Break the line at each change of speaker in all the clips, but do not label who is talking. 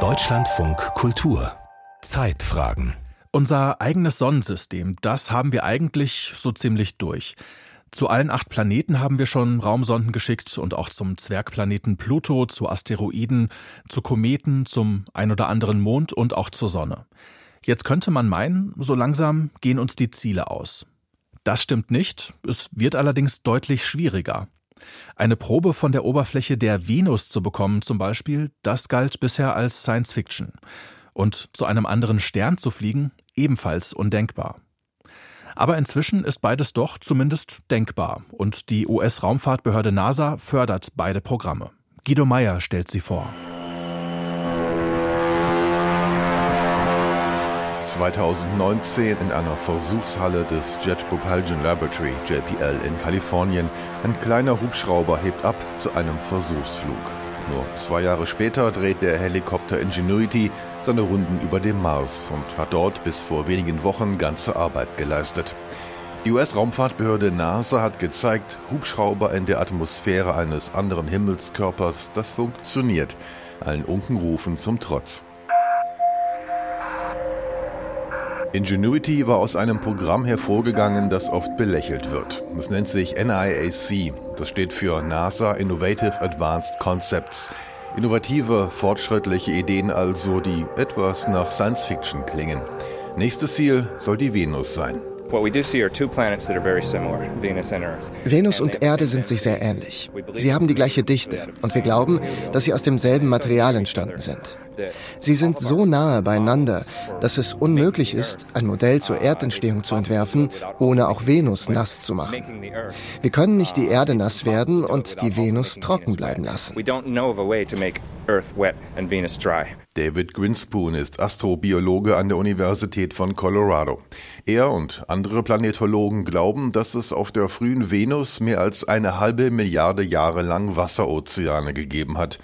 Deutschlandfunk Kultur Zeitfragen
unser eigenes Sonnensystem, das haben wir eigentlich so ziemlich durch. Zu allen acht Planeten haben wir schon Raumsonden geschickt und auch zum Zwergplaneten Pluto, zu Asteroiden, zu Kometen, zum ein oder anderen Mond und auch zur Sonne. Jetzt könnte man meinen, so langsam gehen uns die Ziele aus. Das stimmt nicht, es wird allerdings deutlich schwieriger. Eine Probe von der Oberfläche der Venus zu bekommen zum Beispiel, das galt bisher als Science Fiction. Und zu einem anderen Stern zu fliegen, ebenfalls undenkbar. Aber inzwischen ist beides doch zumindest denkbar und die US-Raumfahrtbehörde NASA fördert beide Programme. Guido Meyer stellt sie vor.
2019 in einer Versuchshalle des Jet Propulsion Laboratory JPL in Kalifornien. Ein kleiner Hubschrauber hebt ab zu einem Versuchsflug. Nur zwei Jahre später dreht der Helikopter Ingenuity seine Runden über dem Mars und hat dort bis vor wenigen Wochen ganze Arbeit geleistet. Die US-Raumfahrtbehörde NASA hat gezeigt, Hubschrauber in der Atmosphäre eines anderen Himmelskörpers, das funktioniert. Allen Unkenrufen zum Trotz. Ingenuity war aus einem Programm hervorgegangen, das oft belächelt wird. Es nennt sich NIAC. Das steht für NASA Innovative Advanced Concepts. Innovative, fortschrittliche Ideen also, die etwas nach Science Fiction klingen. Nächstes Ziel soll die Venus sein.
Venus und Erde sind sich sehr ähnlich. Sie haben die gleiche Dichte und wir glauben, dass sie aus demselben Material entstanden sind. Sie sind so nahe beieinander, dass es unmöglich ist, ein Modell zur Erdentstehung zu entwerfen, ohne auch Venus nass zu machen. Wir können nicht die Erde nass werden und die Venus trocken bleiben lassen.
David Grinspoon ist Astrobiologe an der Universität von Colorado. Er und andere Planetologen glauben, dass es auf der frühen Venus mehr als eine halbe Milliarde Jahre lang Wasserozeane gegeben hat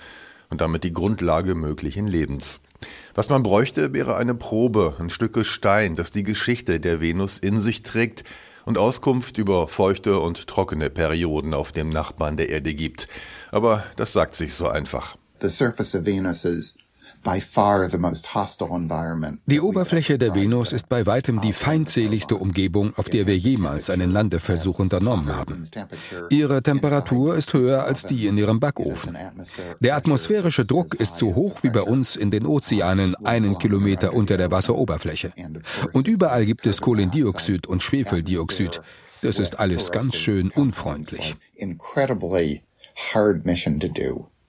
und damit die Grundlage möglichen Lebens. Was man bräuchte, wäre eine Probe, ein Stück Gestein, das die Geschichte der Venus in sich trägt und Auskunft über feuchte und trockene Perioden auf dem Nachbarn der Erde gibt. Aber das sagt sich so einfach. The surface of Venus is
die Oberfläche der Venus ist bei weitem die feindseligste Umgebung, auf der wir jemals einen Landeversuch unternommen haben. Ihre Temperatur ist höher als die in ihrem Backofen. Der atmosphärische Druck ist so hoch wie bei uns in den Ozeanen einen Kilometer unter der Wasseroberfläche. Und überall gibt es Kohlendioxid und Schwefeldioxid. Das ist alles ganz schön unfreundlich.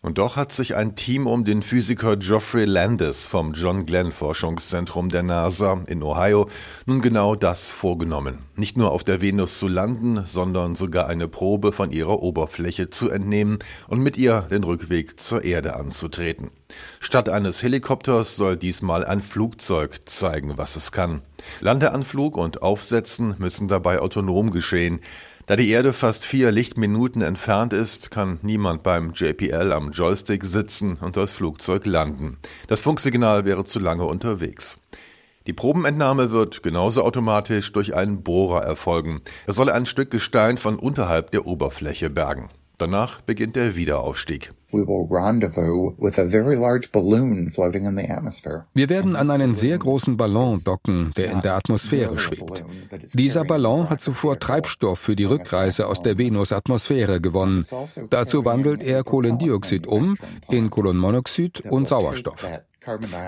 Und doch hat sich ein Team um den Physiker Geoffrey Landis vom John Glenn Forschungszentrum der NASA in Ohio nun genau das vorgenommen. Nicht nur auf der Venus zu landen, sondern sogar eine Probe von ihrer Oberfläche zu entnehmen und mit ihr den Rückweg zur Erde anzutreten. Statt eines Helikopters soll diesmal ein Flugzeug zeigen, was es kann. Landeanflug und Aufsetzen müssen dabei autonom geschehen. Da die Erde fast vier Lichtminuten entfernt ist, kann niemand beim JPL am Joystick sitzen und das Flugzeug landen. Das Funksignal wäre zu lange unterwegs. Die Probenentnahme wird genauso automatisch durch einen Bohrer erfolgen. Er soll ein Stück Gestein von unterhalb der Oberfläche bergen. Danach beginnt der Wiederaufstieg. Wir
werden an einen sehr großen Ballon docken, der in der Atmosphäre schwebt. Dieser Ballon hat zuvor Treibstoff für die Rückreise aus der Venusatmosphäre gewonnen. Dazu wandelt er Kohlendioxid um in Kohlenmonoxid und Sauerstoff.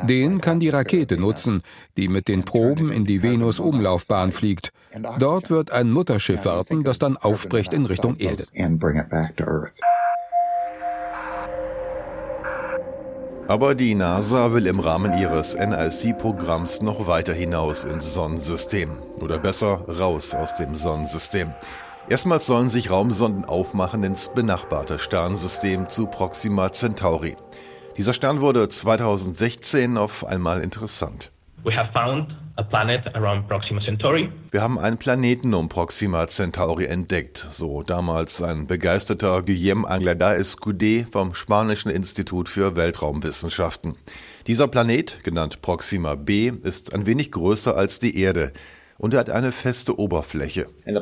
Den kann die Rakete nutzen, die mit den Proben in die Venus-Umlaufbahn fliegt. Dort wird ein Mutterschiff warten, das dann aufbricht in Richtung Erde.
Aber die NASA will im Rahmen ihres NIC-Programms noch weiter hinaus ins Sonnensystem. Oder besser, raus aus dem Sonnensystem. Erstmals sollen sich Raumsonden aufmachen ins benachbarte Sternensystem zu Proxima Centauri. Dieser Stern wurde 2016 auf einmal interessant. Wir haben einen Planeten um Proxima Centauri entdeckt, so damals ein begeisterter Guillaume Anglada Escudé vom Spanischen Institut für Weltraumwissenschaften. Dieser Planet, genannt Proxima b, ist ein wenig größer als die Erde. Und er hat eine feste Oberfläche.
Dieser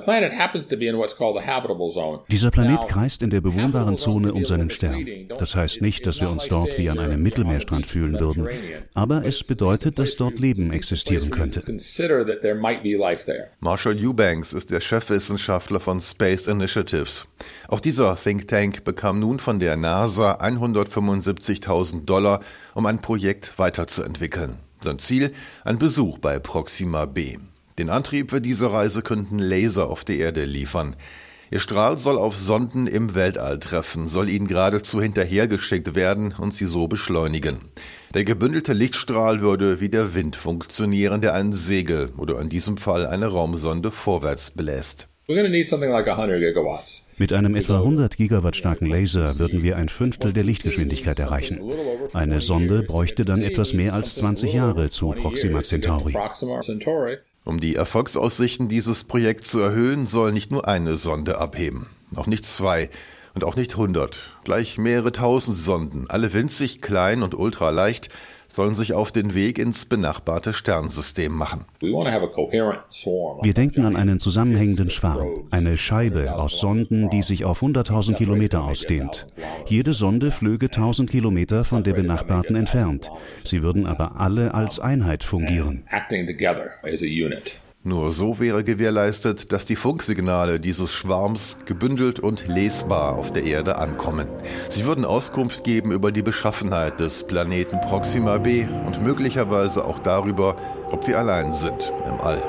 Planet kreist in der bewohnbaren Zone um seinen Stern. Das heißt nicht, dass wir uns dort wie an einem Mittelmeerstrand fühlen würden, aber es bedeutet, dass dort Leben existieren könnte.
Marshall Eubanks ist der Chefwissenschaftler von Space Initiatives. Auch dieser Think Tank bekam nun von der NASA 175.000 Dollar, um ein Projekt weiterzuentwickeln. Sein Ziel? Ein Besuch bei Proxima b. Den Antrieb für diese Reise könnten Laser auf die Erde liefern. Ihr Strahl soll auf Sonden im Weltall treffen, soll ihnen geradezu hinterhergeschickt werden und sie so beschleunigen. Der gebündelte Lichtstrahl würde wie der Wind funktionieren, der ein Segel oder in diesem Fall eine Raumsonde vorwärts bläst.
Mit einem etwa 100 Gigawatt starken Laser würden wir ein Fünftel der Lichtgeschwindigkeit erreichen. Eine Sonde bräuchte dann etwas mehr als 20 Jahre zu Proxima Centauri.
Um die Erfolgsaussichten dieses Projekts zu erhöhen, soll nicht nur eine Sonde abheben, auch nicht zwei und auch nicht hundert, gleich mehrere tausend Sonden, alle winzig klein und ultraleicht, sollen sich auf den Weg ins benachbarte Sternsystem machen.
Wir denken an einen zusammenhängenden Schwarm, eine Scheibe aus Sonden, die sich auf 100.000 Kilometer ausdehnt. Jede Sonde flöge 1000 Kilometer von der benachbarten entfernt. Sie würden aber alle als Einheit fungieren.
Nur so wäre gewährleistet, dass die Funksignale dieses Schwarms gebündelt und lesbar auf der Erde ankommen. Sie würden Auskunft geben über die Beschaffenheit des Planeten Proxima b und möglicherweise auch darüber, ob wir allein sind im All.